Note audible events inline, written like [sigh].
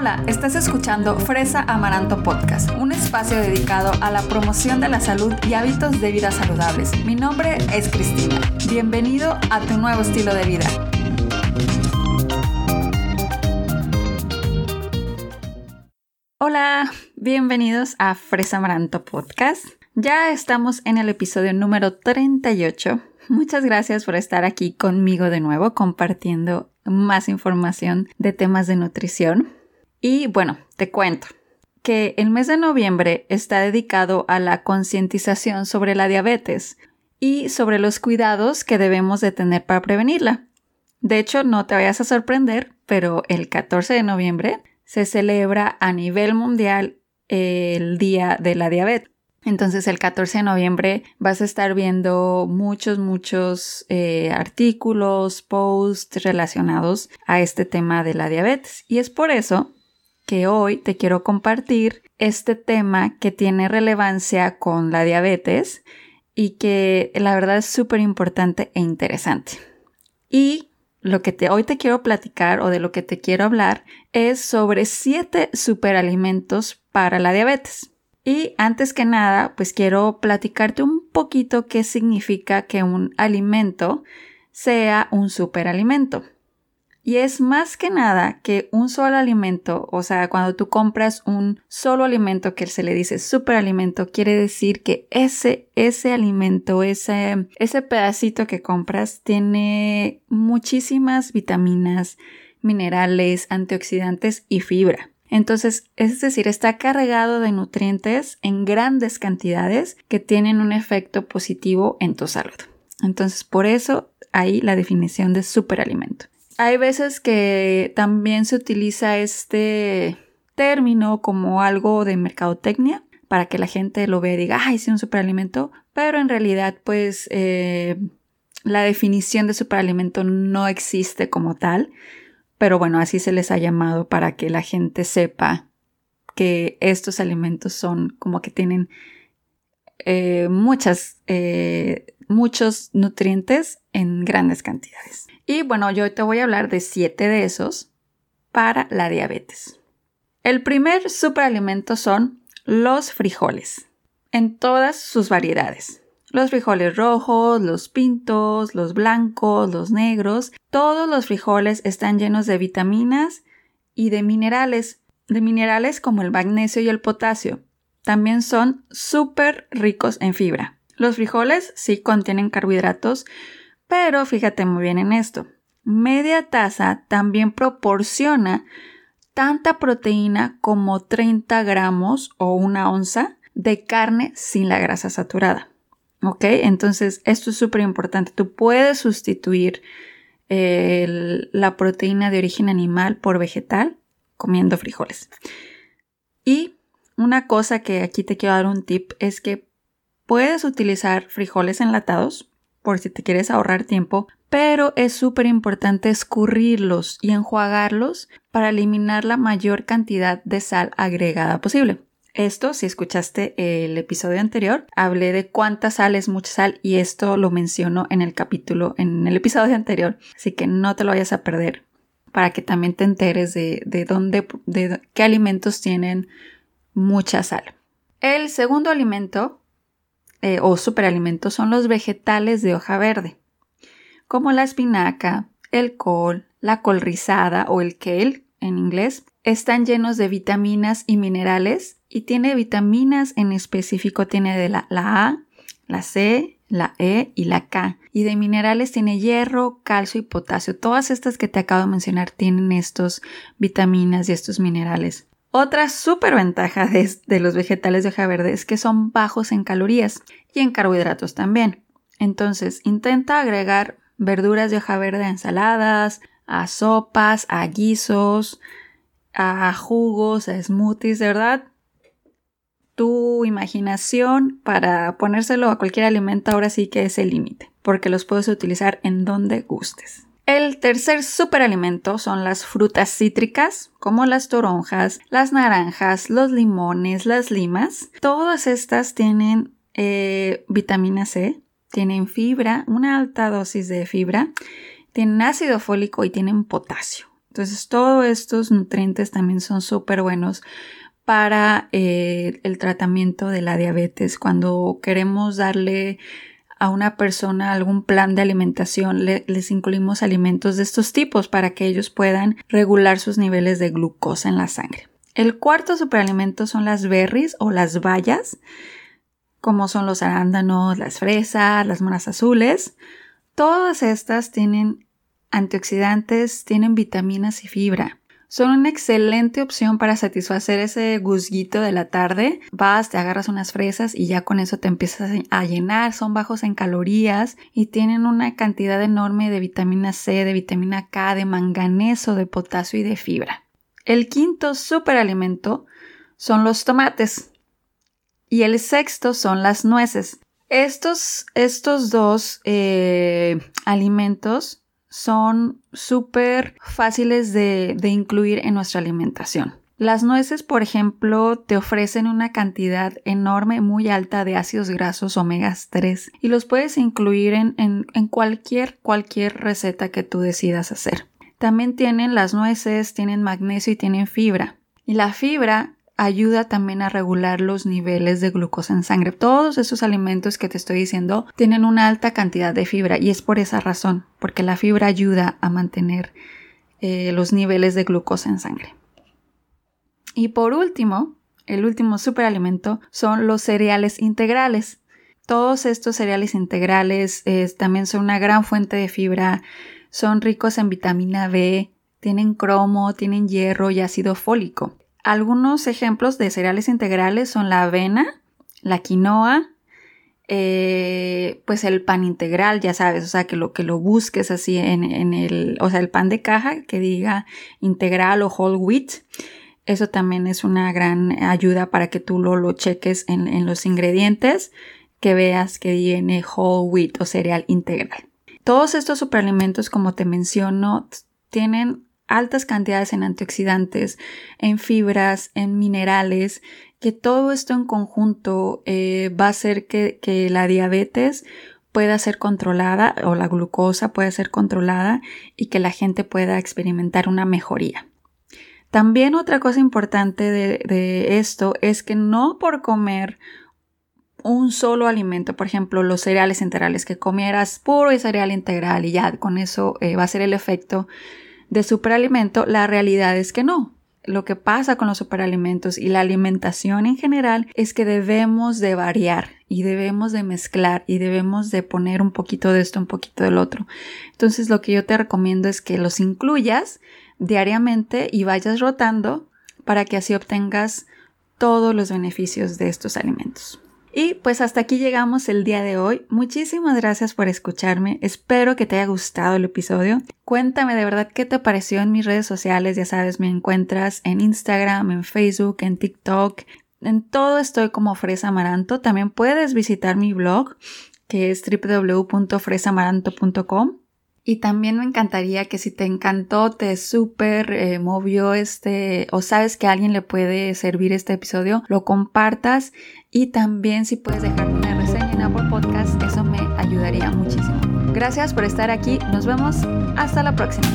Hola, estás escuchando Fresa Amaranto Podcast, un espacio dedicado a la promoción de la salud y hábitos de vida saludables. Mi nombre es Cristina. Bienvenido a tu nuevo estilo de vida. Hola, bienvenidos a Fresa Amaranto Podcast. Ya estamos en el episodio número 38. Muchas gracias por estar aquí conmigo de nuevo compartiendo más información de temas de nutrición. Y bueno, te cuento que el mes de noviembre está dedicado a la concientización sobre la diabetes y sobre los cuidados que debemos de tener para prevenirla. De hecho, no te vayas a sorprender, pero el 14 de noviembre se celebra a nivel mundial el Día de la Diabetes. Entonces el 14 de noviembre vas a estar viendo muchos, muchos eh, artículos, posts relacionados a este tema de la diabetes. Y es por eso que hoy te quiero compartir este tema que tiene relevancia con la diabetes y que la verdad es súper importante e interesante. Y lo que hoy te quiero platicar o de lo que te quiero hablar es sobre siete superalimentos para la diabetes. Y antes que nada, pues quiero platicarte un poquito qué significa que un alimento sea un superalimento. Y es más que nada que un solo alimento, o sea, cuando tú compras un solo alimento que se le dice superalimento, quiere decir que ese, ese alimento, ese, ese pedacito que compras tiene muchísimas vitaminas, minerales, antioxidantes y fibra. Entonces, es decir, está cargado de nutrientes en grandes cantidades que tienen un efecto positivo en tu salud. Entonces, por eso hay la definición de superalimento. Hay veces que también se utiliza este término como algo de mercadotecnia para que la gente lo vea y diga, ay, sí, un superalimento, pero en realidad, pues, eh, la definición de superalimento no existe como tal, pero bueno, así se les ha llamado para que la gente sepa que estos alimentos son como que tienen eh, eh, muchos nutrientes en grandes cantidades. Y bueno, yo te voy a hablar de siete de esos para la diabetes. El primer superalimento son los frijoles, en todas sus variedades. Los frijoles rojos, los pintos, los blancos, los negros, todos los frijoles están llenos de vitaminas y de minerales, de minerales como el magnesio y el potasio. También son súper ricos en fibra. Los frijoles sí contienen carbohidratos, pero fíjate muy bien en esto. Media taza también proporciona tanta proteína como 30 gramos o una onza de carne sin la grasa saturada. ¿Ok? Entonces, esto es súper importante. Tú puedes sustituir la proteína de origen animal por vegetal comiendo frijoles. Y una cosa que aquí te quiero dar un tip es que puedes utilizar frijoles enlatados por si te quieres ahorrar tiempo, pero es súper importante escurrirlos y enjuagarlos para eliminar la mayor cantidad de sal agregada posible. Esto, si escuchaste el episodio anterior, hablé de cuánta sal es mucha sal y esto lo menciono en el capítulo, en el episodio [laughs] anterior, así que no te lo vayas a perder para que también te enteres de, dónde, de qué alimentos tienen mucha sal. El segundo alimento eh, o superalimentos son los vegetales de hoja verde, como la espinaca, el col, la col rizada o el kale en inglés. Están llenos de vitaminas y minerales y tiene vitaminas en específico, tiene de la, la A, la C, la E y la K. Y de minerales tiene hierro, calcio y potasio. Todas estas que te acabo de mencionar tienen estos vitaminas y estos minerales. Otra súper ventaja de, los vegetales de hoja verde es que son bajos en calorías y en carbohidratos también. Entonces, intenta agregar verduras de hoja verde a ensaladas, a sopas, a guisos, a jugos, a smoothies, de verdad. Tu imaginación para ponérselo a cualquier alimento ahora sí que es el límite, porque los puedes utilizar en donde gustes. El tercer superalimento son las frutas cítricas, como las toronjas, las naranjas, los limones, las limas. Todas estas tienen eh, vitamina C, tienen fibra, una alta dosis de fibra, tienen ácido fólico y tienen potasio. Entonces, todos estos nutrientes también son súper buenos para eh, el tratamiento de la diabetes. Cuando queremos darle a una persona algún plan de alimentación, les incluimos alimentos de estos tipos para que ellos puedan regular sus niveles de glucosa en la sangre. El cuarto superalimento son las berries o las bayas, como son los arándanos, las fresas, las monas azules. Todas estas tienen antioxidantes, tienen vitaminas y fibra. Son una excelente opción para satisfacer ese gusguito de la tarde. Vas, te agarras unas fresas y ya con eso te empiezas a llenar. Son bajos en calorías y tienen una cantidad enorme de vitamina C, de vitamina K, de manganeso, de potasio y de fibra. El quinto superalimento son los tomates. Y el sexto son las nueces. Estos, estos dos eh, alimentos son súper fáciles de, incluir en nuestra alimentación. Las nueces, por ejemplo, te ofrecen una cantidad enorme, muy alta de ácidos grasos omega 3 y los puedes incluir en, en, cualquier, cualquier receta que tú decidas hacer. También tienen las nueces, tienen magnesio y tienen fibra. Y la fibra ayuda también a regular los niveles de glucosa en sangre. Todos esos alimentos que te estoy diciendo tienen una alta cantidad de fibra y es por esa razón, porque la fibra ayuda a mantener eh, los niveles de glucosa en sangre. Y por último, el último superalimento son los cereales integrales. Todos estos cereales integrales también son una gran fuente de fibra, son ricos en vitamina B, tienen cromo, tienen hierro y ácido fólico. Algunos ejemplos de cereales integrales son la avena, la quinoa, eh, pues el pan integral, ya sabes, o sea, que lo que lo busques así en, el, o sea, el pan de caja que diga integral o whole wheat. Eso también es una gran ayuda para que tú lo, lo cheques en, en los ingredientes, que veas que viene whole wheat o cereal integral. Todos estos superalimentos, como te menciono, tienen altas cantidades en antioxidantes, en fibras, en minerales, que todo esto en conjunto eh, va a hacer que, la diabetes pueda ser controlada o la glucosa pueda ser controlada y que la gente pueda experimentar una mejoría. También otra cosa importante de, esto es que no por comer un solo alimento, por ejemplo los cereales integrales, que comieras puro cereal integral y ya con eso eh, va a ser el efecto de superalimento, la realidad es que no. Lo que pasa con los superalimentos y la alimentación en general es que debemos de variar y debemos de mezclar y debemos de poner un poquito de esto, un poquito del otro. Entonces lo que yo te recomiendo es que los incluyas diariamente y vayas rotando para que así obtengas todos los beneficios de estos alimentos. Y pues hasta aquí llegamos el día de hoy. Muchísimas gracias por escucharme. Espero que te haya gustado el episodio. Cuéntame de verdad qué te pareció en mis redes sociales. Ya sabes, me encuentras en Instagram, en Facebook, en TikTok. En todo estoy como Fresa Amaranto. También puedes visitar mi blog que es www.fresamaranto.com y también me encantaría que si te encantó, te súper eh, movió este, o sabes que a alguien le puede servir este episodio, lo compartas y también si puedes dejarme una reseña en Apple Podcast, eso me ayudaría muchísimo. Gracias por estar aquí, nos vemos hasta la próxima.